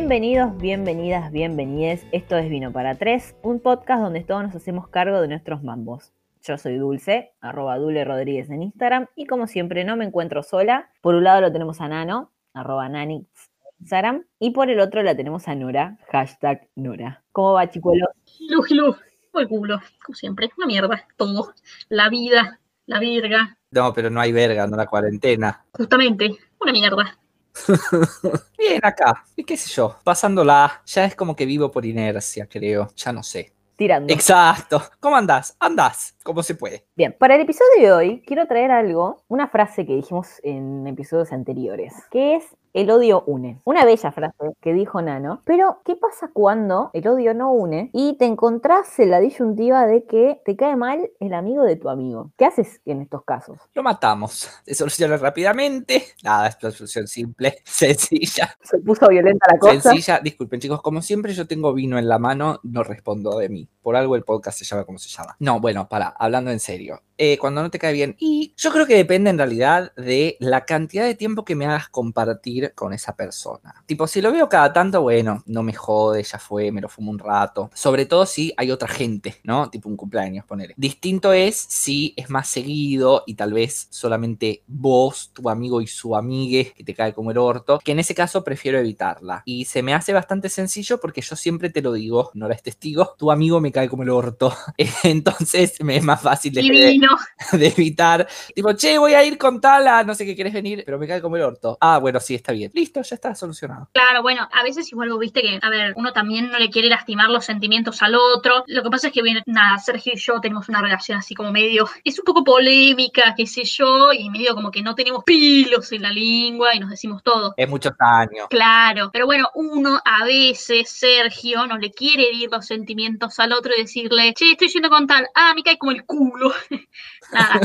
Bienvenidos, bienvenidas, bienvenides. Esto es Vino para Tres, un podcast donde todos nos hacemos cargo de nuestros mambos. Yo soy Dulce, arroba Dule Rodríguez en Instagram, y como siempre no me encuentro sola. Por un lado lo tenemos a Nano, arroba Nanix en Instagram, y por el otro la tenemos a Nora, hashtag Nora. ¿Cómo va, chicuelo? Lu, lu, el culo, como siempre, una mierda, todo. La vida, la virga, No, pero no hay verga, no la cuarentena. justamente, una mierda. Bien, acá, y qué sé yo, pasándola, ya es como que vivo por inercia, creo, ya no sé. Tirando. Exacto. ¿Cómo andás? Andás, como se puede. Bien, para el episodio de hoy quiero traer algo, una frase que dijimos en episodios anteriores, que es el odio une. Una bella frase que dijo Nano, pero ¿qué pasa cuando el odio no une y te encontrás en la disyuntiva de que te cae mal el amigo de tu amigo? ¿Qué haces en estos casos? Lo matamos. Se soluciona rápidamente. Nada, es una solución simple, sencilla. Se puso violenta la cosa. Sencilla. Disculpen, chicos, como siempre yo tengo vino en la mano, no respondo de mí. Por algo el podcast se llama como se llama. No, bueno, para, hablando en serio. Eh, cuando no te cae bien. Y yo creo que depende en realidad de la cantidad de tiempo que me hagas compartir con esa persona. Tipo, si lo veo cada tanto, bueno, no me jode, ya fue, me lo fumo un rato. Sobre todo si hay otra gente, ¿no? Tipo un cumpleaños, ponele. Distinto es si es más seguido y tal vez solamente vos, tu amigo y su amigue, que te cae como el orto, que en ese caso prefiero evitarla. Y se me hace bastante sencillo porque yo siempre te lo digo, no eres testigo, tu amigo me cae como el orto. Entonces me es más fácil de, Divino. de evitar. Tipo, che, voy a ir con tal a no sé qué querés venir, pero me cae como el orto. Ah, bueno, sí, está bien. Listo, ya está solucionado. Claro, bueno, a veces igual vos viste que, a ver, uno también no le quiere lastimar los sentimientos al otro. Lo que pasa es que, nada, Sergio y yo tenemos una relación así como medio, es un poco polémica, qué sé yo, y medio como que no tenemos pilos en la lengua y nos decimos todo. Es muchos años. Claro, pero bueno, uno a veces, Sergio, no le quiere herir los sentimientos al otro y decirle, che, estoy yendo con tal, ah, me cae como el culo. Nada,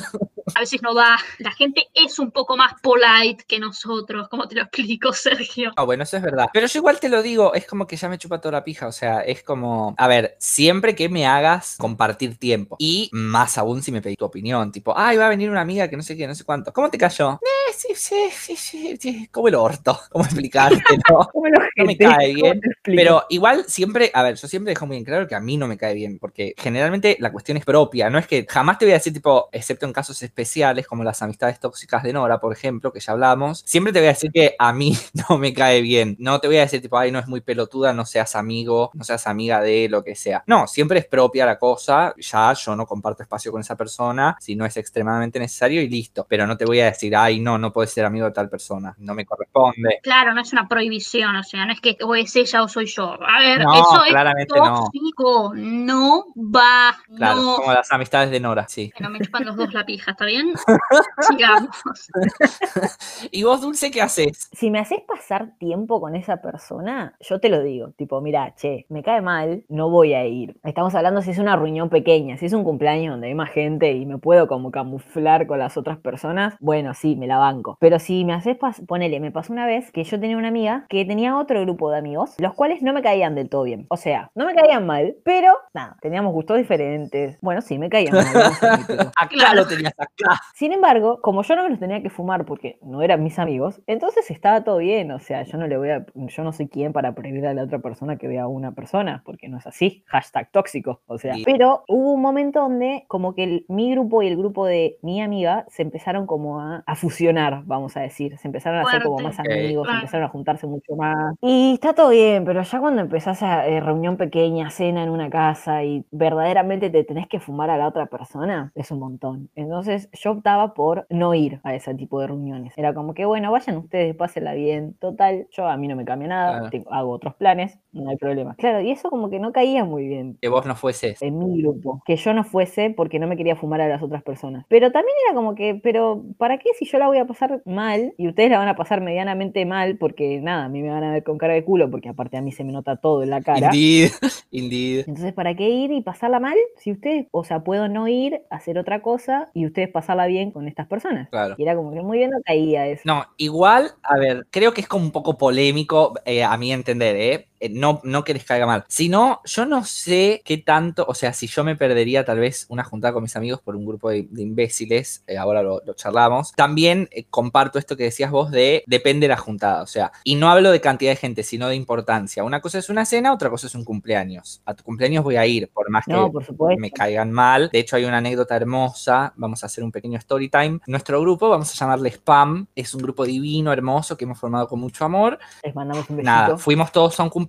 a veces no da. La gente es un poco más polite que nosotros, ¿cómo te lo explico, Sergio? Ah, bueno, eso es verdad. Pero yo igual te lo digo, es como que ya me chupa toda la pija. O sea, es como, a ver, siempre que me hagas compartir tiempo. Y más aún si me pedí tu opinión. Tipo, ay, va a venir una amiga que no sé qué, no sé cuánto. ¿Cómo te cayó? Eh, sí, sí, sí, sí, sí. Como el orto. ¿Cómo explicarte? No, ¿Cómo lo no me cae ¿Cómo bien. Pero igual siempre, a ver, yo siempre dejo muy en claro que a mí no me cae bien, porque generalmente la cuestión es propia, no es que jamás te voy a decir tipo, excepto en casos especiales como las amistades tóxicas de Nora, por ejemplo, que ya hablamos, siempre te voy a decir que a mí no me cae bien, no te voy a decir tipo, ay, no es muy pelotuda, no seas amigo, no seas amiga de lo que sea. No, siempre es propia la cosa, ya yo no comparto espacio con esa persona si no es extremadamente necesario y listo, pero no te voy a decir, ay, no, no puedes ser amigo de tal persona, no me corresponde. Claro, no es una prohibición, o sea, no es que o es ella o soy yo. A ver, No, eso es claramente no. tóxico, no va, Claro, no. como las amistades de Nora, sí. Bueno, me chupan los dos la pija, ¿está bien? Sigamos. ¿Y vos, Dulce, qué haces? si me haces pasar tiempo con esa persona, yo te lo digo, tipo, mira, che, me cae mal, no voy a ir. Estamos hablando si es una reunión pequeña, si es un cumpleaños donde hay más gente y me puedo como camuflar con las otras personas, bueno, sí, me la banco. Pero si me haces, pas- ponele, me pasó una vez que yo tenía una amiga que tenía otro grupo de amigos, los cuales no me caían del todo bien. O sea, no me caían mal, pero nada, teníamos gustos diferentes. Bueno, sí, me caían mal. Acá Claro. lo tenías acá. Sin embargo, como yo no me los tenía que fumar porque no eran mis amigos, entonces estaba todo bien. O sea, yo no le voy a, yo no soy quien para prohibir a la otra persona que vea a una persona, porque no es así. Hashtag tóxico. O sea, Sí. pero hubo un momento donde como que el- mi grupo y el grupo de mi amiga se empezaron como a, a fusionar, vamos a decir. Se empezaron a hacer como más amigos, Claro. empezaron a juntarse mucho más. Y está todo bien, pero ya cuando empezás a eh, reunión pequeña, cena en una casa y verdaderamente te tenés que fumar a la otra persona, es un montón. Entonces yo optaba por no ir a ese tipo de reuniones. Era como que, bueno, vayan ustedes, pásenla bien. Total, yo a mí no me cambia nada, Claro. hago otros planes, no hay problema. Claro, y eso como que no caía muy bien Que vos no fueses. en mi grupo, que yo no fuese porque no me quería fumar a las otras personas. Pero también era como que, pero ¿para qué si yo la voy a pasar mal y ustedes la van a pasar medianamente mal? Porque nada, a mí me van a ver con cara de culo, porque aparte a mí se me nota todo en la cara. Indeed, indeed. Entonces, ¿para qué ir y pasarla mal? Si ustedes, o sea, puedo no ir, hacer otra cosa y ustedes pasarla bien con estas personas. Claro. Y era como que muy bien no caía eso. No, igual, a ver, creo que es como un poco polémico, eh, a mi entender, ¿eh? Eh, no, no que les caiga mal, sino yo no sé qué tanto, o sea, si yo me perdería tal vez una juntada con mis amigos por un grupo de, de imbéciles, eh, ahora lo, lo charlamos. También eh, comparto esto que decías vos de depende de la juntada, o sea, y no hablo de cantidad de gente, sino de importancia. Una cosa es una cena, otra cosa es un cumpleaños. A tu cumpleaños voy a ir, por más No, que por me caigan mal. De hecho, hay una anécdota hermosa. Vamos a hacer un pequeño story time. Nuestro grupo, vamos a llamarle Spam, es un grupo divino, hermoso, que hemos formado con mucho amor. Les mandamos un besito. Nada, fuimos todos a un cumpleaños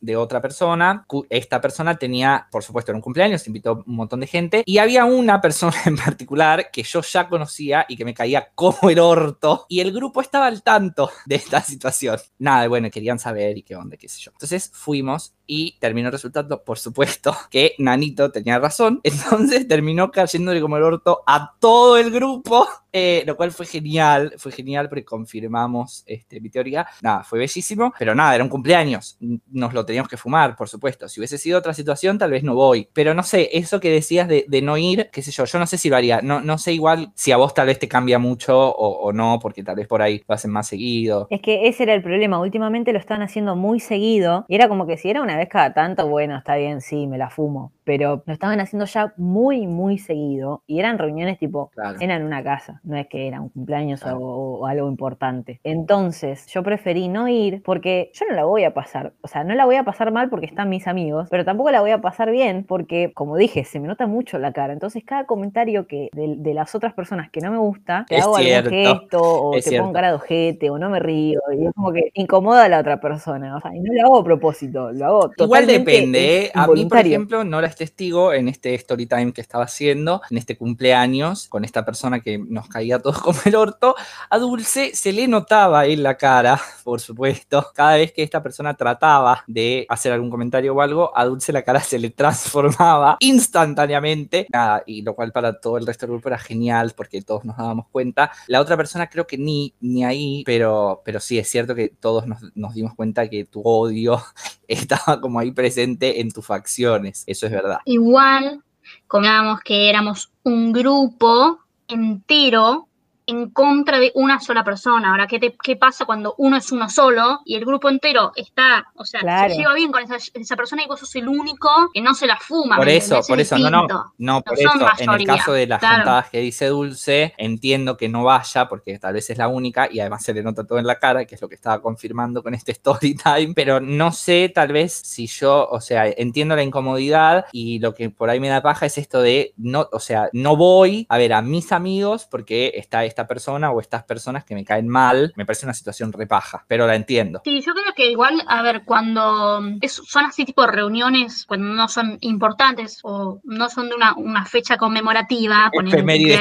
de otra persona. Esta persona tenía, por supuesto, era un cumpleaños, invitó un montón de gente. Y había una persona en particular que yo ya conocía y que me caía como el orto. Y el grupo estaba al tanto de esta situación. Nada, bueno, querían saber y qué onda, qué sé yo. Entonces fuimos y terminó resultando, por supuesto, que Nanito tenía razón. Entonces terminó cayéndole como el orto a todo el grupo. Eh, lo cual fue genial, fue genial porque confirmamos este, mi teoría. Nada, fue bellísimo, pero nada, era un cumpleaños. Nos lo teníamos que fumar, por supuesto. Si hubiese sido otra situación, tal vez no voy. Pero no sé, eso que decías de, no ir, qué sé yo, yo no sé si lo haría. No, no sé igual si a vos tal vez te cambia mucho o, o no, porque tal vez por ahí lo hacen más seguido. Es que ese era el problema. Últimamente lo están haciendo muy seguido. Y era como que si era una vez cada tanto, bueno, está bien, sí, me la fumo. Pero lo estaban haciendo ya muy, muy seguido. Y eran reuniones tipo, Claro. era en una casa. No es que era un cumpleaños Claro. o, o algo importante. Entonces, yo preferí no ir porque yo no la voy a pasar. O sea, no la voy a pasar mal porque están mis amigos. Pero tampoco la voy a pasar bien porque, como dije, se me nota mucho la cara. Entonces, cada comentario que de, de las otras personas que no me gusta, te Es hago cierto, algún gesto o es te cierto. pongo cara de ojete o no me río. Y es como que incomoda a la otra persona. O sea, y no lo hago a propósito, lo hago Igual totalmente depende, ¿eh? A mí, por ejemplo, no eres testigo en este story time que estaba haciendo, en este cumpleaños, con esta persona que nos caía a todos como el orto. A Dulce se le notaba en la cara, por supuesto, cada vez que esta persona trataba de hacer algún comentario o algo, a Dulce la cara se le transformaba instantáneamente. Nada, y lo cual para todo el resto del grupo era genial porque todos nos dábamos cuenta. La otra persona creo que ni, ni ahí, pero, pero sí, es cierto que todos nos, nos dimos cuenta que tu odio estaba como ahí presente en tus facciones. Eso es verdad. Igual, comentábamos que éramos un grupo entero en contra de una sola persona. Ahora, ¿qué, te- qué pasa cuando uno es uno solo y el grupo entero está, o sea, Claro. se lleva bien con esa, esa persona y vos sos el único que no se la fuma? Por ¿me eso, por Es eso, no, no, no, por son eso, en el caso de las claro. juntadas que dice Dulce, entiendo que no vaya porque tal vez es la única y además se le nota todo en la cara, que es lo que estaba confirmando con este story time, pero no sé tal vez si yo, o sea, entiendo la incomodidad y lo que por ahí me da paja es esto de, no, o sea, no voy a ver a mis amigos porque está esta persona o estas personas que me caen mal, me parece una situación repaja, pero la entiendo. Sí, yo creo que igual, a ver, cuando es- son así tipo reuniones, cuando no son importantes o no son de una, una fecha conmemorativa,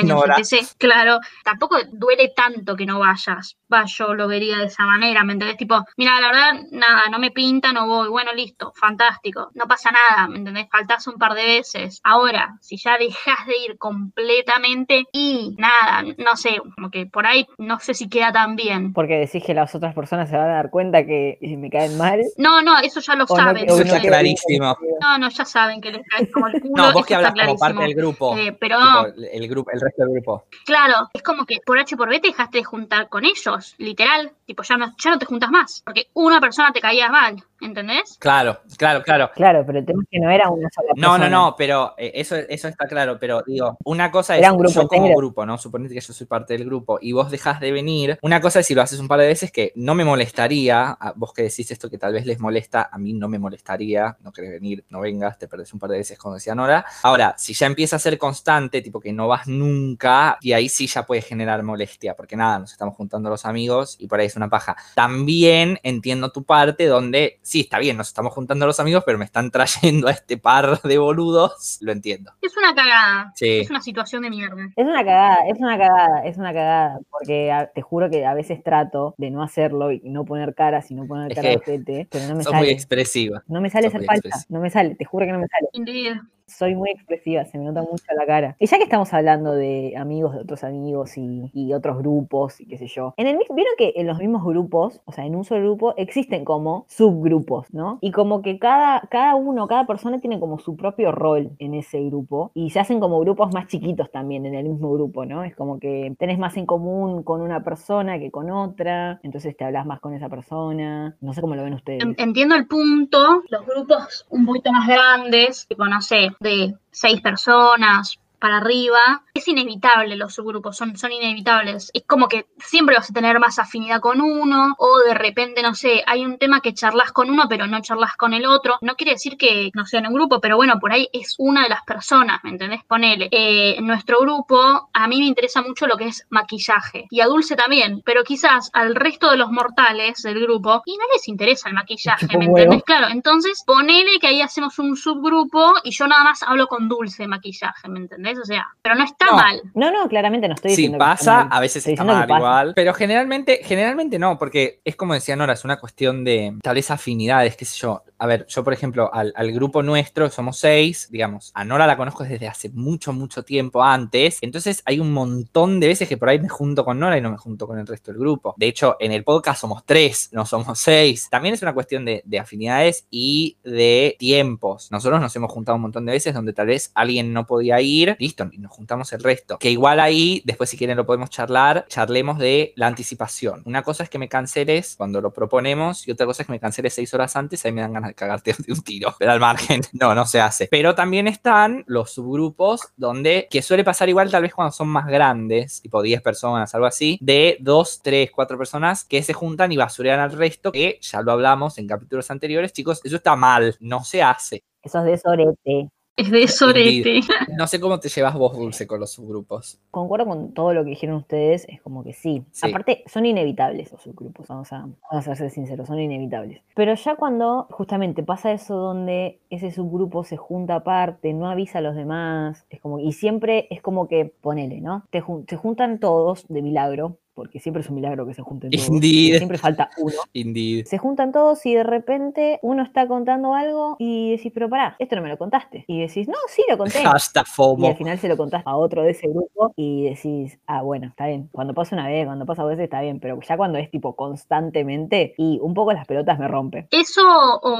Nora. etc., claro, tampoco duele tanto que no vayas. Va, yo lo vería de esa manera, ¿me entendés? Tipo, mira, la verdad, nada, no me pinta, no voy. Bueno, listo, fantástico. No pasa nada, ¿me entendés? Faltás un par de veces. Ahora, si ya dejas de ir completamente y nada, no sé, como que por ahí no sé si queda tan bien. Porque decís que las otras personas se van a dar cuenta que me caen mal. No, no, eso ya lo o no saben. Eso no está que- ¿entendés? clarísimo. No, no, ya saben que les caes como el culo. No, vos eso que hablas como parte clarísimo. del grupo. Eh, pero tipo, el grupo, el resto del grupo. claro, es como que por H por B te dejaste de juntar con ellos, literal. Tipo, ya no, ya no te juntas más. Porque una persona te caía mal, ¿entendés? Claro, claro, claro. Claro, pero el tema es que no era una sola No, no, persona. no, pero eh, eso, eso está claro, pero digo, una cosa es Era un grupo yo como grupo, ¿no? Suponete que yo soy parte del grupo y vos dejás de venir. Una cosa es si lo haces un par de veces que no me molestaría, a vos que decís esto que tal vez les molesta, a mí no me molestaría, no querés venir, no vengas, te perdés un par de veces, como decía Nora. Ahora, si ya empieza a ser constante, tipo que no vas nunca, y ahí sí ya puede generar molestia, porque nada, nos estamos juntando los amigos y por ahí es una paja. También entiendo tu parte donde, sí, está bien, nos estamos juntando los amigos, pero me están trayendo a este par de boludos, lo entiendo. Es una cagada. Sí. Es una situación de mierda. Es una cagada, es una cagada, es una cagada, porque a- te juro que a veces trato de no hacerlo y no poner caras y no poner Es cara de pero no me Sos muy sale. expresiva. No me sale sos ser muy falsa, expresiva. no me sale, te juro que no me sale. Soy muy expresiva, se me nota mucho la cara. Y ya que estamos hablando de amigos de otros amigos y, otros grupos y qué sé yo, en el mis- vieron que en los mismos grupos, o sea, en un solo grupo, existen como subgrupos, ¿no? Y como que cada, cada uno, cada persona tiene como su propio rol en ese grupo y se hacen como grupos más chiquitos también en el mismo grupo, ¿no? Es como que tenés más en común con una persona que con otra, entonces te hablas más con esa persona. No sé cómo lo ven ustedes. En- Entiendo el punto, los grupos un poquito más grandes, tipo, no de seis personas para arriba, es inevitable los subgrupos, son, son inevitables. Es como que siempre vas a tener más afinidad con uno, o de repente, no sé, hay un tema que charlas con uno, pero no charlas con el otro. No quiere decir que no sea en un grupo, pero bueno, por ahí es una de las personas, ¿me entendés? Ponele. Eh, en nuestro grupo, a mí me interesa mucho lo que es maquillaje, y a Dulce también, pero quizás al resto de los mortales del grupo, y no les interesa el maquillaje, ¿me huevo. entendés? Claro, entonces ponele que ahí hacemos un subgrupo y yo nada más hablo con Dulce de maquillaje, ¿me entendés? O sea, pero no está No. mal. No, no, claramente no estoy Sí, diciendo está pasa, mal. a veces Estoy está mal igual, pero generalmente, generalmente no, porque es como decía Nora, es una cuestión de tal vez afinidades, qué sé yo. A ver, yo por ejemplo, al, al grupo nuestro, somos seis, digamos, a Nora la conozco desde hace mucho, mucho tiempo antes, entonces hay un montón de veces que por ahí me junto con Nora y no me junto con el resto del grupo. De hecho, en el podcast somos tres, no somos seis. También es una cuestión de, de afinidades y de tiempos. Nosotros nos hemos juntado un montón de veces donde tal vez alguien no podía ir, listo, nos juntamos el resto. Que igual ahí, después si quieren lo podemos charlar, charlemos de la anticipación. Una cosa es que me canceles cuando lo proponemos y otra cosa es que me canceles seis horas antes, ahí me dan ganas de cagarte de un tiro. Pero al margen, no, no se hace. Pero también están los subgrupos donde, que suele pasar igual tal vez cuando son más grandes, tipo 10 personas, algo así, de 2, 3, 4 personas que se juntan y basurean al resto, que ya lo hablamos en capítulos anteriores, chicos, eso está mal, no se hace. Eso es de sorete. Es de sorete. No sé cómo te llevas vos, Dulce, con los subgrupos. Concuerdo con todo lo que dijeron ustedes, es como que sí. Sí. Aparte, son inevitables los subgrupos, vamos a, vamos a ser sinceros, son inevitables. Pero ya cuando justamente pasa eso donde ese subgrupo se junta aparte, no avisa a los demás, es como, y siempre es como que, ponele, ¿no? Te se juntan todos de milagro, porque siempre es un milagro que se junten todos. Indeed. Siempre falta uno. Indeed. Se juntan todos y de repente uno está contando algo y decís, pero pará, esto no me lo contaste. Y decís, no, sí lo conté. Hashtag Y FOMO. al final se lo contás a otro de ese grupo y decís, ah, bueno, está bien. Cuando pasa una vez, cuando pasa dos veces, está bien. Pero ya cuando es tipo constantemente y un poco las pelotas me rompe. Eso o,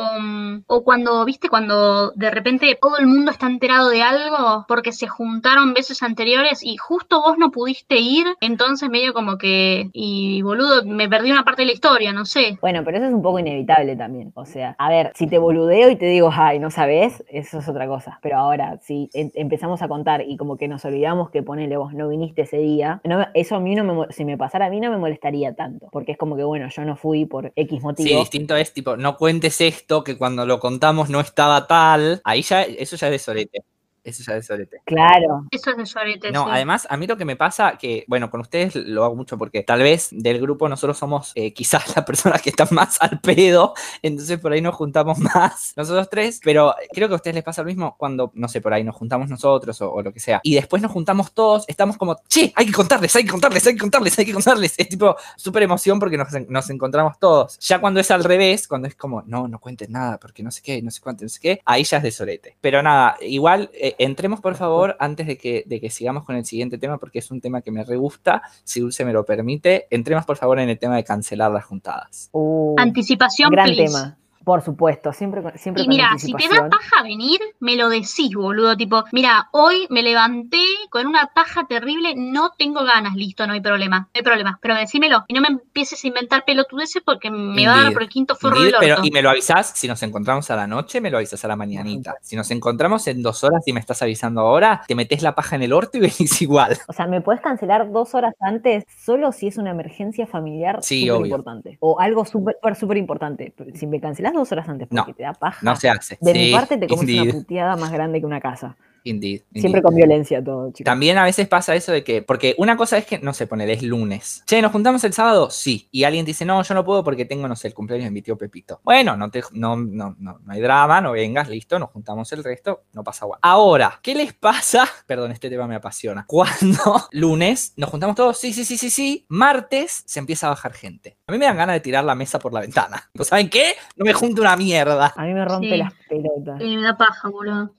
o cuando, viste, cuando de repente todo el mundo está enterado de algo porque se juntaron veces anteriores y justo vos no pudiste ir, entonces medio como que, y boludo, me perdí una parte de la historia, no sé. Bueno, pero eso es un poco inevitable también. O sea, a ver, si te boludeo y te digo, ay, no sabes, eso es otra cosa. Pero ahora, si em- empezamos a contar y como que nos olvidamos que ponele vos, no viniste ese día, no eso a mí no me, si me pasara a mí no me molestaría tanto. Porque es como que, bueno, yo no fui por X motivo. Sí, distinto es tipo, no cuentes esto que cuando lo contamos no estaba tal. Ahí ya, eso ya es de sorete. Eso ya es de sorete. Claro. Eso es de sorete, No, sí. además, a mí lo que me pasa, que, bueno, con ustedes lo hago mucho porque tal vez del grupo nosotros somos eh, quizás las personas que están más al pedo, entonces por ahí nos juntamos más nosotros tres, pero creo que a ustedes les pasa lo mismo cuando, no sé, por ahí nos juntamos nosotros o, o lo que sea, y después nos juntamos todos, estamos como, che, hay que contarles, hay que contarles, hay que contarles, hay que contarles, es tipo súper emoción porque nos, nos encontramos todos. Ya cuando es al revés, cuando es como, no, no cuentes nada porque no sé qué, no sé cuánto, no sé qué, ahí ya es de sorete. Pero nada, igual eh, entremos por favor antes de que, de que sigamos con el siguiente tema porque es un tema que me re gusta, si Dulce me lo permite, entremos por favor en el tema de cancelar las juntadas. Uh, Anticipación, gran please. tema. Por supuesto, siempre, con- siempre Y con mira, si te da paja venir, me lo decís, boludo. Tipo, mira, hoy me levanté con una paja terrible, no tengo ganas, listo, no hay problema, no hay problema. Pero decímelo y no me empieces a inventar pelotudeces porque me va a dar por el quinto forro Indeed, del pero, orto. y me lo avisás, si nos encontramos a la noche, me lo avisas a la mañanita. Si nos encontramos en dos horas y me estás avisando ahora, te metes la paja en el orto y venís igual. O sea, me puedes cancelar dos horas antes solo si es una emergencia familiar Sí, súper obvio. importante. O algo súper, súper importante. Si me cancelas dos horas antes porque No, te da paja, No se hace. de Sí, mi parte te comes indeed, una puteada más grande que una casa. Indeed, Siempre con violencia todo, chicos. También a veces pasa eso de que, porque una cosa es que, no sé, poner es lunes. Che, ¿nos juntamos el sábado? Sí. Y alguien dice, no, yo no puedo porque tengo, no sé, el cumpleaños de mi tío Pepito. Bueno, no, te, no, no, no, no hay drama, no vengas, listo, nos juntamos el resto, no pasa agua. Ahora, ¿qué les pasa? Perdón, este tema me apasiona. Cuando lunes nos juntamos todos, sí, sí, sí, sí, sí. Martes se empieza a bajar gente. A mí me dan ganas de tirar la mesa por la ventana. ¿No saben qué? No me junto una mierda. A mí me rompe Sí. las pelotas. Eh, me da paja, boludo.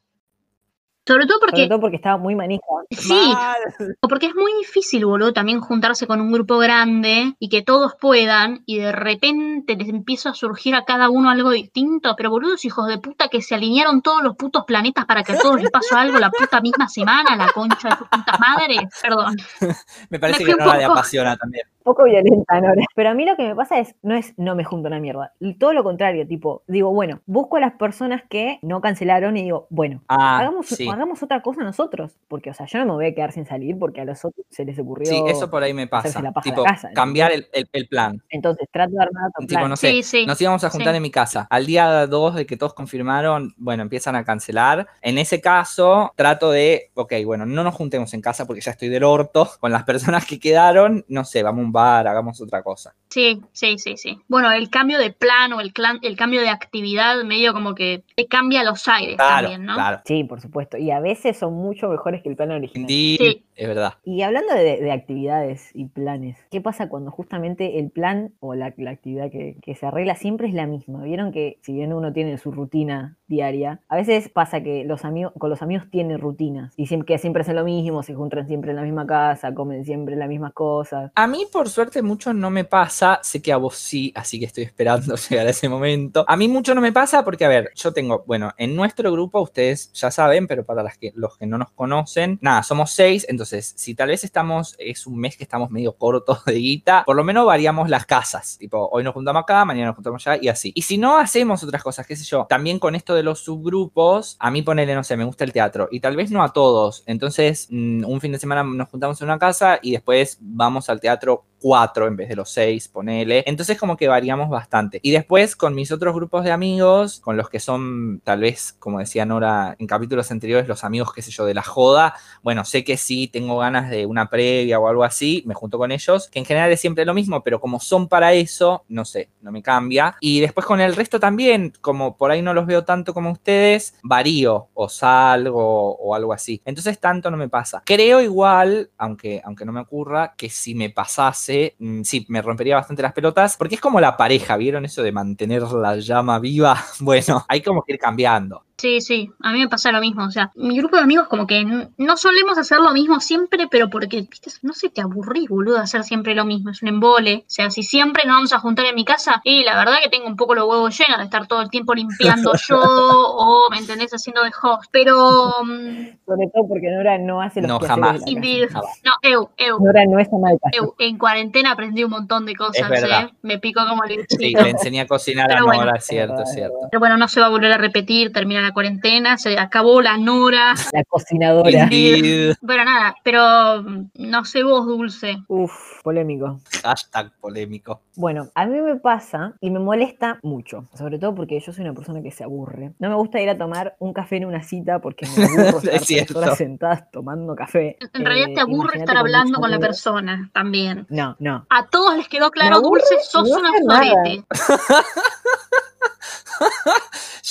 Sobre todo porque Sobre todo porque estaba muy manija. Sí, Mal. o porque es muy difícil, boludo, también juntarse con un grupo grande y que todos puedan y de repente les empieza a surgir a cada uno algo distinto. Pero boludos hijos de puta que se alinearon todos los putos planetas para que a todos les pasó algo la puta misma semana, la concha de tus putas madres. Perdón. Me parece Me que no la apasiona también. Poco violenta, Nora. Pero a mí lo que me pasa es, no es no me junto una mierda. Todo lo contrario, tipo, digo, bueno, busco a las personas que no cancelaron y digo, bueno, Ah, hagamos, sí. hagamos otra cosa nosotros. Porque, o sea, yo no me voy a quedar sin salir porque a los otros se les ocurrió. Sí, eso por ahí me pasa. la Tipo, la casa, cambiar el, el- el plan. Entonces trato de armar otro Tipo, plan. no sé, Sí, sí. nos íbamos a juntar sí. en mi casa. Al día 2 de que todos confirmaron, bueno, empiezan a cancelar. En ese caso, trato de, ok, bueno, no nos juntemos en casa porque ya estoy del orto con las personas que quedaron. No sé, vamos a un bar, hagamos otra cosa. Sí, sí, sí, sí. Bueno, el cambio de plan o el, clan- el cambio de actividad medio como que te cambia los aires Claro, también, ¿no? claro. Sí, por supuesto. Y a veces son mucho mejores que el plan original. Sí. es verdad. Y hablando de, de actividades y planes, ¿qué pasa cuando justamente el plan o la, la actividad que, que se arregla siempre es la misma? Vieron que si bien uno tiene su rutina diaria, a veces pasa que los amigos, con los amigos tiene rutinas y siempre, que siempre hacen lo mismo, se juntan siempre en la misma casa, comen siempre las mismas cosas. A mí, suerte, mucho no me pasa. Sé que a vos sí, así que estoy esperando llegar a ese momento. A mí mucho no me pasa porque, a ver, yo tengo, bueno, en nuestro grupo, ustedes ya saben, pero para los que no nos conocen, nada, somos seis. Entonces, si tal vez estamos, es un mes que estamos medio cortos de guita, por lo menos variamos las casas. Tipo, hoy nos juntamos acá, mañana nos juntamos allá y así. Y si no hacemos otras cosas, qué sé yo, también con esto de los subgrupos, a mí ponele, no sé, me gusta el teatro y tal vez no a todos. Entonces, mm, un fin de semana nos juntamos en una casa y después vamos al teatro cuatro en vez de los seis, ponele. Entonces como que variamos bastante. Y después con mis otros grupos de amigos, con los que son tal vez, como decía Nora en capítulos anteriores, los amigos, qué sé yo, de la joda, bueno, sé que sí tengo ganas de una previa o algo así, me junto con ellos, que en general es siempre lo mismo, pero como son para eso, no sé, no me cambia. Y después con el resto también, como por ahí no los veo tanto como ustedes, varío o salgo o algo así. Entonces tanto no me pasa. Creo igual, aunque, aunque no me ocurra, que si me pasase, mm, sí, me rompería bastante las pelotas, porque es como la pareja, ¿vieron eso de mantener la llama viva? Bueno, hay como que ir cambiando. Sí, sí, a mí me pasa lo mismo. O sea, mi grupo de amigos como que no solemos hacer lo mismo siempre, pero porque, viste, no sé, te aburrís, boludo, hacer siempre lo mismo. Es un embole. O sea, si siempre nos vamos a juntar en mi casa, y la verdad que tengo un poco los huevos llenos de estar todo el tiempo limpiando yo, o, ¿me entendés?, haciendo de host. Pero, mm, Sobre todo porque Nora no hace los No, jamás. No, eu, eu. Nora no es ama de casa. eu, En cuarentena aprendí un montón de cosas, verdad. ¿eh? Me pico como el Sí, le enseñé a cocinar a Pero bueno. Nora, es cierto, es cierto. Pero bueno, no se va a volver a repetir, termina la cuarentena, se acabó la Nora. La cocinadora. Bueno, nada, pero mm, no sé vos, Dulce. Uf, polémico. Hashtag polémico. Bueno, a mí me pasa y me molesta mucho, sobre todo porque yo soy una persona que se aburre. No me gusta ir a tomar un café en una cita porque me aburro Es estar horas sentadas tomando café. En realidad Eh, te aburre imagínate estar con hablando con la persona también. No, no. A todos les quedó claro, Dulce, sos no una sorete.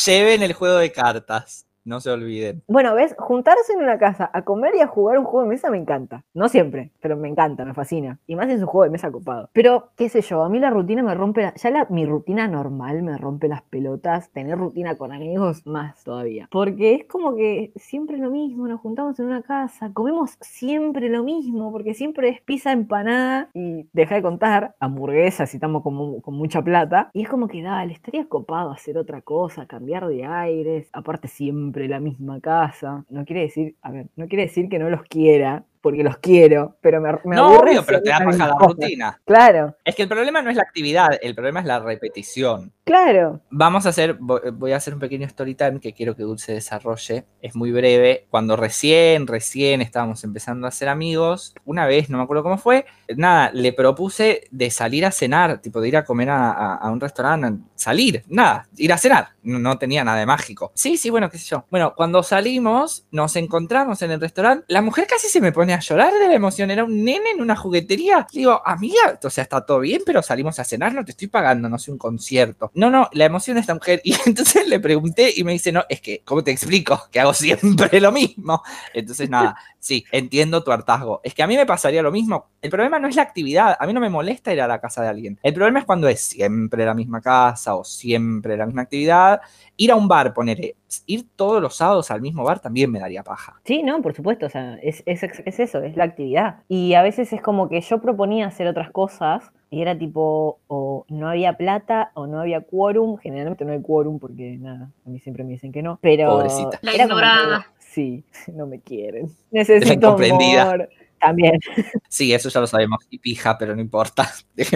Lleven el juego de cartas, no se olviden. Bueno, ¿ves? Juntarse en una casa a comer y a jugar un juego de mesa me encanta. No siempre, pero me encanta, me fascina. Y más en su juego de mesa copado. Pero, qué sé yo, a mí la rutina me rompe... Ya la, mi rutina normal me rompe las pelotas. Tener rutina con amigos, más todavía. Porque es como que siempre lo mismo, nos juntamos en una casa, comemos siempre lo mismo, porque siempre es pizza empanada y, deja de contar, hamburguesas si estamos con, con mucha plata. Y es como que, dale, estaría copado hacer otra cosa, cambiar de aires. Aparte siempre la misma casa. No quiere decir, a ver, no quiere decir que no los quiera, porque los quiero, pero me, me no, aburre obvio, pero te da las paja la rutina. Claro, Es que el problema no es la actividad, el problema es la repetición. claro. Vamos a hacer, vo- voy a hacer un pequeño story time que quiero que Dulce desarrolle. Es muy breve. Cuando recién, recién estábamos empezando a ser amigos, una vez, no me acuerdo cómo fue, nada, le propuse de salir a cenar, tipo de ir a comer a, a- a un restaurante, salir, nada, ir a cenar. No, no tenía nada de mágico. Sí, sí, bueno, qué sé yo. Bueno, cuando salimos, nos encontramos en el restaurante, la mujer casi se me pone a llorar de la emoción. Era un nene en una juguetería. Digo, amiga, o sea, está todo bien, pero salimos a cenar, no te estoy pagando, no sé, un concierto. No, no, la emoción de esta mujer. Y entonces le pregunté y me dice, no, es que, ¿cómo te explico? Que hago siempre lo mismo. Entonces, nada, sí, entiendo tu hartazgo. Es que a mí me pasaría lo mismo. El problema no es la actividad. A mí no me molesta ir a la casa de alguien. El problema es cuando es siempre la misma casa o siempre la misma actividad. Ir a un bar, poner, ir todos los sábados al mismo bar también me daría paja. Sí, no, por supuesto, o sea, es, es, es eso, es la actividad. Y a veces es como que yo proponía hacer otras cosas y era tipo, o no había plata o no había quórum. Generalmente no hay quórum porque nada, a mí siempre me dicen que no. Pero Pobrecita. La ignorada. que, sí, no me quieren. Necesito amor. También. Sí, eso ya lo sabemos. Y pija, pero no importa.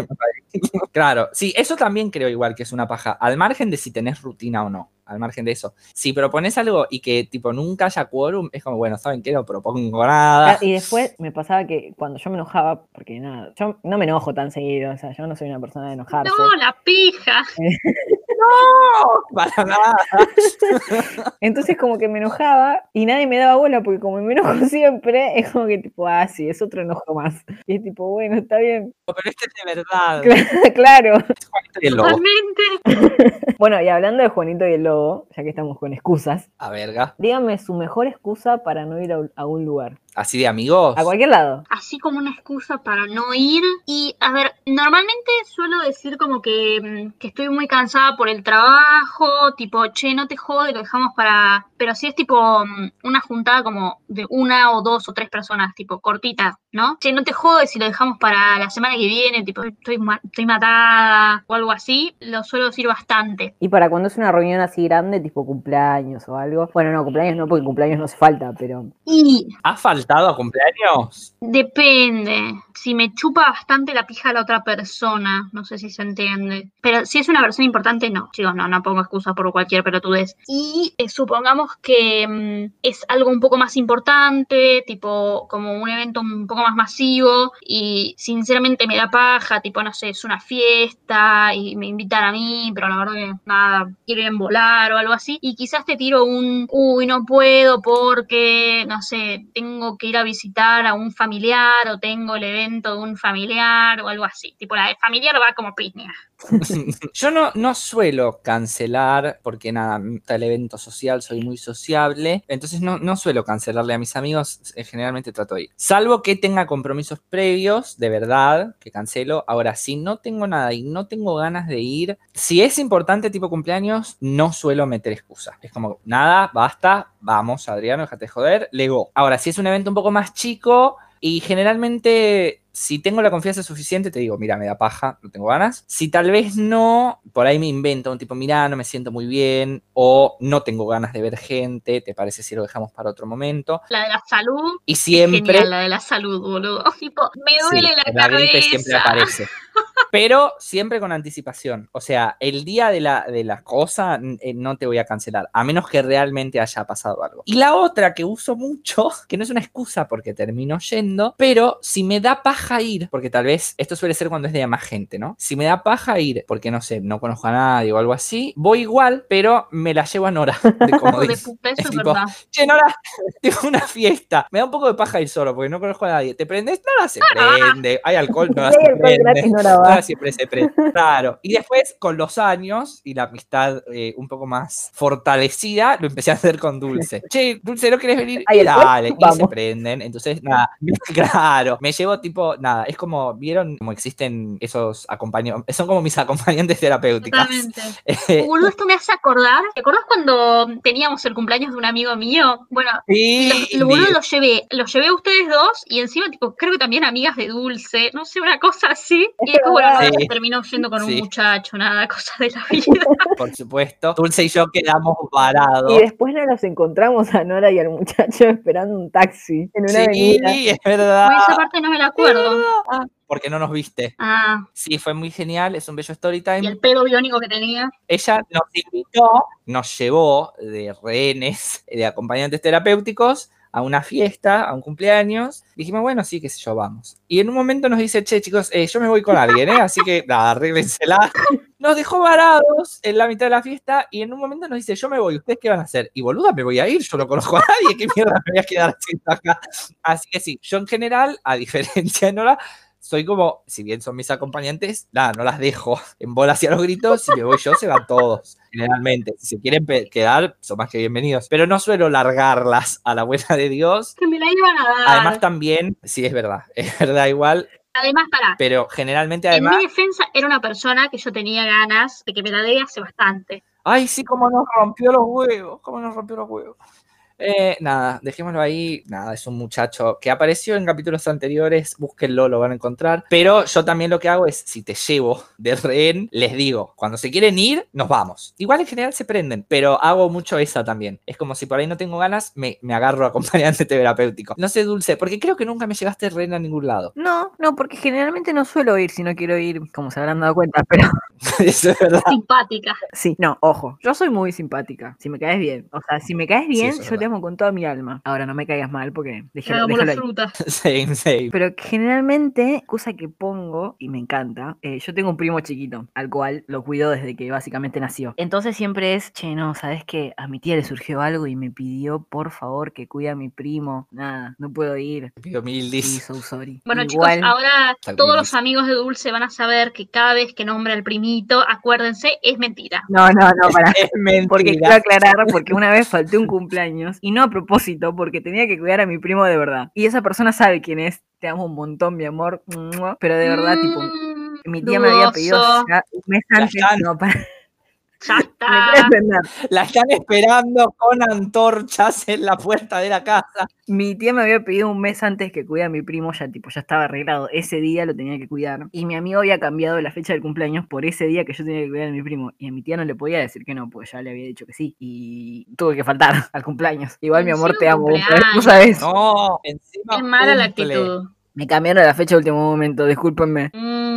Claro, sí, eso también creo igual que es una paja. Al margen de si tenés rutina o no. Al margen de eso. Si propones algo y que tipo nunca haya quórum, es como, bueno, ¿saben qué? No propongo nada. Y después me pasaba que cuando yo me enojaba, porque nada, yo no me enojo tan seguido, o sea, yo no soy una persona de enojarse. No, la pija. No, para nada. Entonces como que me enojaba y nadie me daba bola porque como me enojo siempre, es como que tipo, ah, sí, es otro enojo más. Y es tipo, bueno, está bien. Pero este es de verdad. claro. Juanito y el lobo. Totalmente. Bueno, y hablando de Juanito y el Lobo, ya que estamos con excusas, A verga. díganme su mejor excusa para no ir a un lugar. Así de amigos. A cualquier lado. Así como una excusa para no ir. Y, a ver, normalmente suelo decir como que, mm, que estoy muy cansada por el trabajo, tipo, che, no te jode, lo dejamos para... Pero si es tipo mm, una juntada como de una o dos o tres personas, tipo, cortita, ¿no? Che, no te jode si lo dejamos para la semana que viene, tipo, estoy, ma- estoy matada o algo así, lo suelo decir bastante. Y para cuando es una reunión así grande, tipo cumpleaños o algo. Bueno, no, cumpleaños no, porque cumpleaños no hace falta, pero. Y ¿Has faltado a cumpleaños? Depende. Si me chupa bastante la pija la otra persona, no sé si se entiende. Pero si es una persona importante, no. Chicos, no, no pongo excusas por cualquier pelotudez. Y eh, supongamos que mm, es algo un poco más importante, tipo como un evento un poco más masivo y sinceramente me da paja, tipo, no sé, es una fiesta y me invitan a mí, pero la verdad que nada, quieren volar o algo así. Y quizás te tiro un, uy, no puedo porque, no sé, tengo que ir a visitar a un familiar o tengo el evento de un familiar o algo así. Tipo, la de familiar va como piña. Yo no, no suelo cancelar, porque nada, tal evento social, soy muy sociable, entonces no, no suelo cancelarle a mis amigos, eh, generalmente trato de ir. Salvo que tenga compromisos previos, de verdad, que cancelo. Ahora, si no tengo nada y no tengo ganas de ir, si es importante tipo cumpleaños, no suelo meter excusas. Es como, nada, basta, vamos, Adriano, déjate joder, lego. Ahora, si es un evento un poco más chico, y generalmente, si tengo la confianza suficiente, te digo, mira, me da paja, no tengo ganas. Si tal vez no, por ahí me invento un tipo, mira, no me siento muy bien, o no tengo ganas de ver gente, ¿te parece si lo dejamos para otro momento? La de la salud. Y siempre... Genial, la de la salud, boludo. Tipo, me duele Sí, la la cabeza. siempre aparece. Pero siempre con anticipación. O sea, el día de la, de la cosa eh, no te voy a cancelar, a menos que realmente haya pasado algo. Y la otra que uso mucho, que no es una excusa porque termino yendo, pero si me da paja ir, porque tal vez esto suele ser cuando es de más gente, ¿no? Si me da paja ir, porque no sé, no conozco a nadie o algo así, voy igual, pero me la llevo a Nora. De comodín. de Es tipo, verdad. Che, Nora, tengo una fiesta. Me da un poco de paja ir solo porque no conozco a nadie. ¿Te prendes? Nora se prende. Hay alcohol, Nora se prende. Nora siempre se prende. Claro. Y después, con los años y la amistad eh, un poco más fortalecida, lo empecé a hacer con Dulce. Che, Dulce, ¿no quieres venir? Dale. Y se prenden. Entonces, nada, claro. Me llevo tipo, nada, es como, ¿vieron cómo existen esos acompañantes? Son como mis acompañantes terapéuticas. Eh, Boludo, esto me hace acordar. ¿Te acordás cuando teníamos el cumpleaños de un amigo mío? Bueno, sí, los, lo boludo los llevé, los llevé a ustedes dos y encima, tipo, creo que también amigas de Dulce, no sé, una cosa así. Y después, bueno, Sí. terminó yendo con Sí. un muchacho, nada, cosas de la vida. por supuesto. Dulce y yo quedamos varados. Y después nos los encontramos a Nora y al muchacho esperando un taxi en una Sí, avenida. es verdad. Esa parte no me la acuerdo. Porque no nos viste. Ah, Sí, fue muy genial, es un bello story y time. el pedo biónico que tenía. Ella nos invitó, nos llevó de rehenes, de acompañantes terapéuticos a una fiesta, a un cumpleaños. Dijimos, bueno, sí, qué sé yo, vamos. Y en un momento nos dice, che, chicos, eh, yo me voy con alguien, ¿eh? Así que, nada, arréglensela. nos dejó varados en la mitad de la fiesta y en un momento nos dice, yo me voy, ¿ustedes qué van a hacer? Y boluda, me voy a ir, yo no conozco a nadie, ¿qué mierda me voy a quedar haciendo acá? Así que sí, yo en general, a diferencia de Nora, soy como, si bien son mis acompañantes, nada, no las dejo en bola hacia los gritos, si me voy yo, se van todos, generalmente. Si se quieren quedar, son más que bienvenidos. Pero no suelo largarlas a la buena de Dios. Que me la iban a dar. Además, también, sí, es verdad, es verdad, igual. Además, para. Pero generalmente, además. En mi defensa, era una persona que yo tenía ganas de que me la dé hace bastante. Ay, sí, cómo nos rompió los huevos, cómo nos rompió los huevos. Eh, nada, dejémoslo ahí. Nada, es un muchacho que apareció en capítulos anteriores. Búsquenlo, lo van a encontrar. Pero yo también lo que hago es, si te llevo de rehén, les digo, cuando se quieren ir, nos vamos. Igual en general se prenden, pero hago mucho esa también. Es como si por ahí no tengo ganas, me, me agarro acompañante terapéutico. No sé, Dulce, porque creo que nunca me llegaste rehén a ningún lado. No, no, porque generalmente no suelo ir si no quiero ir, como se habrán dado cuenta, pero. Eso es verdad. Simpática. Sí, no, ojo, yo soy muy simpática. Si me caes bien. O sea, si me caes bien, yo te con toda mi alma. Ahora no me caigas mal porque déjalo, déjalo fruta. same, same. Pero generalmente, cosa que pongo y me encanta, eh, yo tengo un primo chiquito al cual lo cuido desde que básicamente nació. Entonces siempre es, che, no, ¿sabes qué? A mi tía le surgió algo y me pidió por favor que cuide a mi primo. Nada, no puedo ir. Te pido mil so sorry. Bueno, chicos, ahora todos los amigos de Dulce van a saber que cada vez que nombra el primito, acuérdense, es mentira. No, no, no, para. es mentira. Porque quiero aclarar, porque una vez falté un cumpleaños y no propósito porque tenía que cuidar a mi primo de verdad. Y esa persona sabe quién es. Te amo un montón, mi amor. Pero de verdad, tipo, mi tía me había pedido un mes antes. No, para, ya está. La están esperando con antorchas en la puerta de la casa. Mi tía me había pedido un mes antes que cuide a mi primo, ya tipo, ya estaba arreglado. Ese día lo tenía que cuidar. Y mi amigo había cambiado la fecha del cumpleaños por ese día que yo tenía que cuidar a mi primo. Y a mi tía no le podía decir que no, pues ya le había dicho que sí. Y tuve que faltar al cumpleaños. Igual, mi amor, te amo. ¿Tú sabes? No, encima. Es mala la actitud. Me cambiaron la fecha de último momento, discúlpenme. Mm,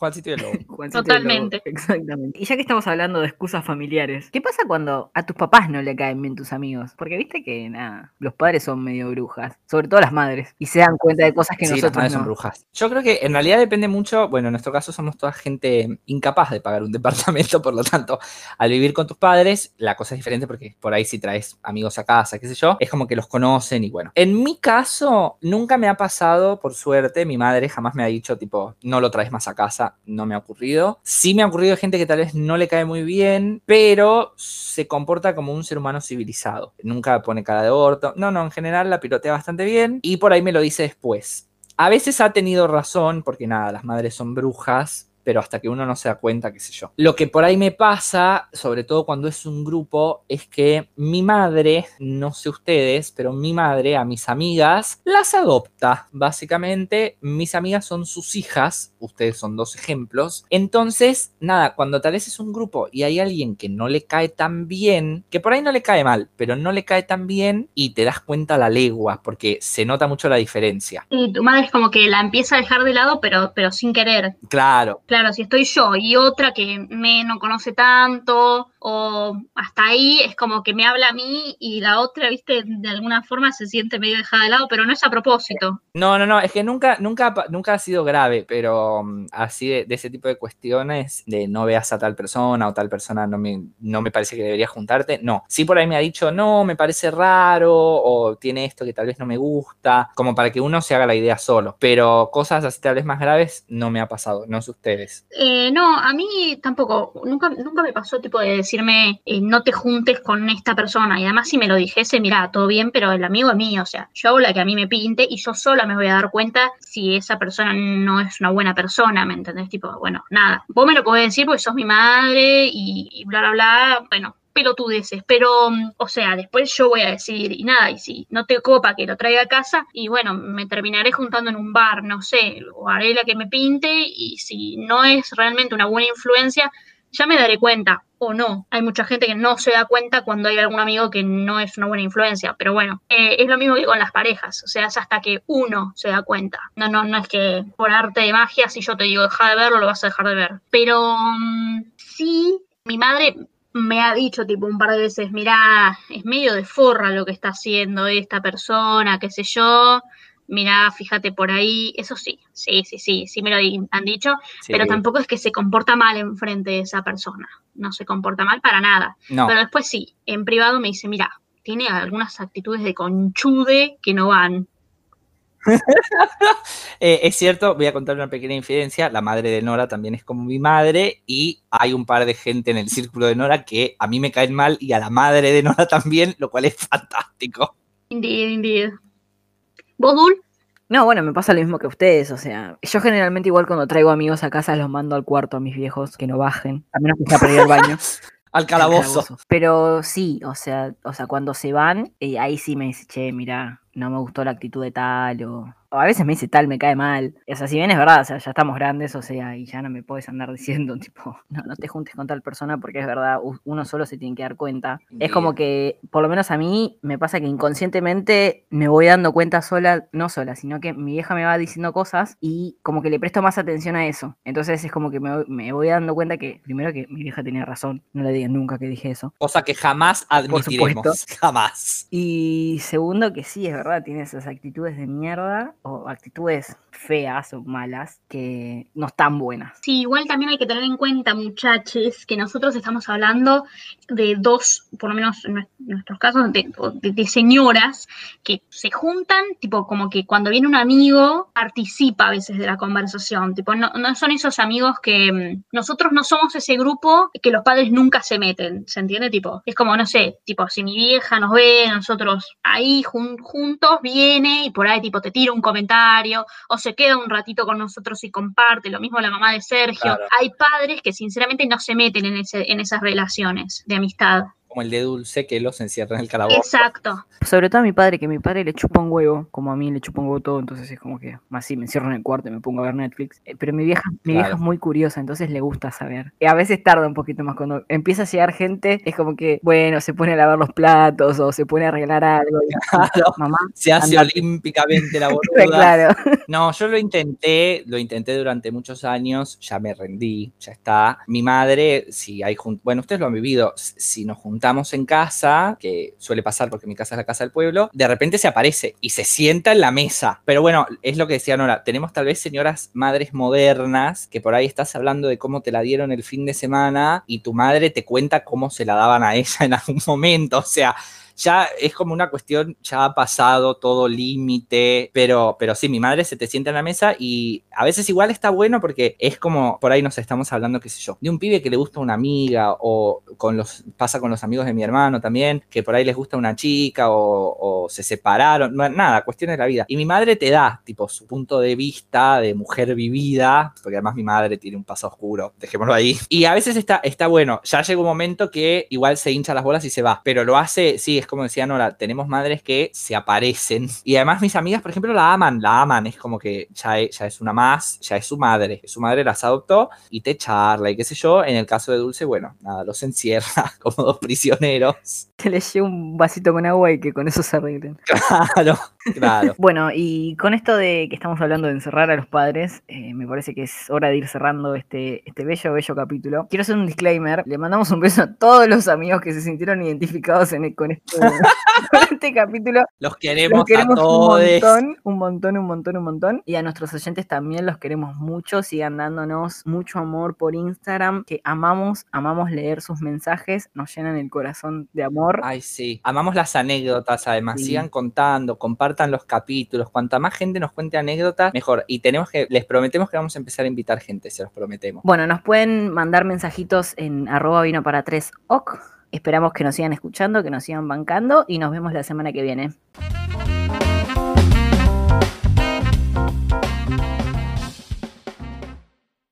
Juancito de Lobo. Totalmente. Exactamente. Y ya que estamos hablando de excusas familiares, ¿qué pasa cuando a tus papás no le caen bien tus amigos? Porque viste que, nada, los padres son medio brujas, sobre todo las madres, y se dan cuenta de cosas que sí, nosotros las madres son brujas. Yo creo que en realidad depende mucho, bueno, en nuestro caso somos toda gente incapaz de pagar un departamento, por lo tanto, al vivir con tus padres, la cosa es diferente porque por ahí si traes amigos a casa, qué sé yo, es como que los conocen y bueno. En mi caso, nunca me ha pasado, por suerte, mi madre jamás me ha dicho, tipo, no lo traes más a casa, no me ha ocurrido. Sí me ha ocurrido gente que tal vez no le cae muy bien, pero se comporta como un ser humano civilizado. Nunca pone cara de orto. No, no, en general la pilotea bastante bien y por ahí me lo dice después. A veces ha tenido razón, porque nada, las madres son brujas, pero hasta que uno no se da cuenta, qué sé yo. Lo que por ahí me pasa, sobre todo cuando es un grupo, es que mi madre, no sé ustedes, pero mi madre a mis amigas las adopta. Básicamente, mis amigas son sus hijas, ustedes son dos ejemplos. Entonces, nada, cuando tal vez es un grupo y hay alguien que no le cae tan bien, que por ahí no le cae mal, pero no le cae tan bien y te das cuenta a la legua, porque se nota mucho la diferencia. Y tu madre es como que la empieza a dejar de lado, pero, pero sin querer. Claro. Claro, si estoy yo y otra que me no conoce tanto o hasta ahí es como que me habla a mí y la otra, viste, de alguna forma se siente medio dejada de lado, pero no es a propósito. No, no, no, es que nunca, nunca, nunca ha sido grave, pero mm, así de, ese tipo de cuestiones, de no veas a tal persona o tal persona no me, no me parece que debería juntarte, no. Sí por ahí me ha dicho, no, me parece raro o tiene esto que tal vez no me gusta, como para que uno se haga la idea solo, pero cosas así tal vez más graves no me ha pasado, no sé ustedes. Eh, no, a mí tampoco, nunca, nunca me pasó tipo de decirme eh, no te juntes con esta persona. Y además si me lo dijese, mira, todo bien, pero el amigo es mío, o sea, yo hago la que a mí me pinte y yo sola me voy a dar cuenta si esa persona no es una buena persona, ¿me entendés? Tipo, bueno, nada, vos me lo podés decir porque sos mi madre y, y bla, bla, bla, bueno, pelotudeces, pero, mm, o sea, después yo voy a decir, y nada, y si no te copa que lo traiga a casa, y bueno, me terminaré juntando en un bar, no sé, o haré la que me pinte, y si no es realmente una buena influencia, ya me daré cuenta, o no. Hay mucha gente que no se da cuenta cuando hay algún amigo que no es una buena influencia, pero bueno, eh, es lo mismo que con las parejas, o sea, es hasta que uno se da cuenta. No, no, no es que por arte de magia, si yo te digo deja de verlo, lo vas a dejar de ver. Pero mm, sí, mi madre me ha dicho tipo un par de veces, mira, es medio de forra lo que está haciendo esta persona, qué sé yo. Mirá, fíjate por ahí, eso sí, sí, sí, sí, sí me lo han dicho, Sí. pero tampoco es que se comporta mal enfrente de esa persona, no se comporta mal para nada. No, Pero después sí, en privado me dice, mira, tiene algunas actitudes de conchude que no van. Eh, es cierto, voy a contar una pequeña infidencia. La madre de Nora también es como mi madre y hay un par de gente en el círculo de Nora que a mí me caen mal y a la madre de Nora también, lo cual es fantástico. Indeed, indeed. ¿Vos, Dul? No, bueno, me pasa lo mismo que ustedes, o sea, yo generalmente igual cuando traigo amigos a casa los mando al cuarto a mis viejos que no bajen, a menos que sea para ir al baño. Al al calabozo. Pero sí, o sea, o sea, cuando se van, eh, ahí sí me dice, che, mira, no me gustó la actitud de tal, o a veces me dice tal, me cae mal. O sea, si bien es verdad, o sea, ya estamos grandes, o sea, y ya no me puedes andar diciendo, tipo, no, no te juntes con tal persona porque es verdad, uno solo se tiene que dar cuenta. Es como que, por lo menos a mí, me pasa que inconscientemente me voy dando cuenta sola, no sola, sino que mi vieja me va diciendo cosas y como que le presto más atención a eso. Entonces es como que me, voy- me voy dando cuenta que, primero que mi vieja tenía razón, no le digan nunca que dije eso. Cosa que jamás admitiremos. Jamás. Y segundo, que sí, es verdad, tiene esas actitudes de mierda o actitudes feas o malas que no están buenas. Sí, igual también hay que tener en cuenta, muchachos, que nosotros estamos hablando de dos, por lo menos en nue- nuestros casos, de, de- de señoras que se juntan, tipo como que cuando viene un amigo participa a veces de la conversación, tipo no, no son esos amigos que mm, nosotros no somos ese grupo que los padres nunca se meten, ¿se entiende? Tipo, es como, no sé, tipo si mi vieja nos ve, nosotros ahí jun- juntos viene y por ahí tipo te tira un comentario o se queda un ratito con nosotros y comparte, lo mismo la mamá de Sergio. Claro. Hay padres que sinceramente no se meten en, ese, en esas relaciones de amistad. Como el de Dulce que los encierra en el calabozo. Exacto. Sobre todo a mi padre, que mi padre le chupa un huevo, como a mí le chupa un huevo todo, entonces es como que más sí, me encierro en el cuarto y me pongo a ver Netflix. Eh, Pero mi vieja, mi vieja es muy curiosa, entonces le gusta saber. Y a veces tarda un poquito más. Cuando empieza a llegar gente, es como que, bueno, se pone a lavar los platos o se pone a arreglar algo. y- Claro. Mamá, Se hace Andate. olímpicamente la boluda. claro. No, yo lo intenté, lo intenté durante muchos años, ya me rendí, ya está. Mi madre, si hay bueno, ustedes lo han vivido, si nos juntamos en casa, que suele pasar porque mi casa es la casa del pueblo, de repente se aparece y se sienta en la mesa. Pero bueno, es lo que decía Nora, tenemos tal vez señoras madres modernas que por ahí estás hablando de cómo te la dieron el fin de semana y tu madre te cuenta cómo se la daban a ella en algún momento, o sea, ya es como una cuestión, ya ha pasado todo límite, pero, pero sí, mi madre se te sienta en la mesa y a veces igual está bueno porque es como, por ahí nos estamos hablando, qué sé yo, de un pibe que le gusta una amiga o con los, pasa con los amigos de mi hermano también, que por ahí les gusta una chica o, o se separaron, no, nada, cuestiones de la vida. Y mi madre te da, tipo, su punto de vista de mujer vivida, porque además mi madre tiene un paso oscuro, dejémoslo ahí. Y a veces está, está bueno, ya llega un momento que igual se hincha las bolas y se va, pero lo hace, sí, es como decía Nora, tenemos madres que se aparecen. Y además mis amigas, por ejemplo, la aman, la aman, es como que ya es, ya es una más, ya es su madre, su madre las adoptó y te charla y qué sé yo. En el caso de Dulce, bueno, nada, los encierra como dos prisioneros. Que le lleve un vasito con agua y que con eso se arreglen. Claro, claro. Bueno, y con esto de que estamos hablando de encerrar a los padres, eh, me parece que es hora de ir cerrando este, este bello, bello capítulo. Quiero hacer un disclaimer. Le mandamos un beso a todos los amigos que se sintieron identificados en- con, este, este capítulo. Los queremos, Los queremos a un todos. montón, un montón, un montón, un montón. Y a nuestros oyentes también los queremos mucho. Sigan dándonos mucho amor por Instagram, que amamos, amamos leer sus mensajes. Nos llenan el corazón de amor. Ay, sí. Amamos las anécdotas, además. Sí. Sigan contando, compartan los capítulos. Cuanta más gente nos cuente anécdotas, mejor. Y tenemos que, les prometemos que vamos a empezar a invitar gente, se los prometemos. Bueno, nos pueden mandar mensajitos en arroba vino para tres ok. Esperamos que nos sigan escuchando, que nos sigan bancando y nos vemos la semana que viene.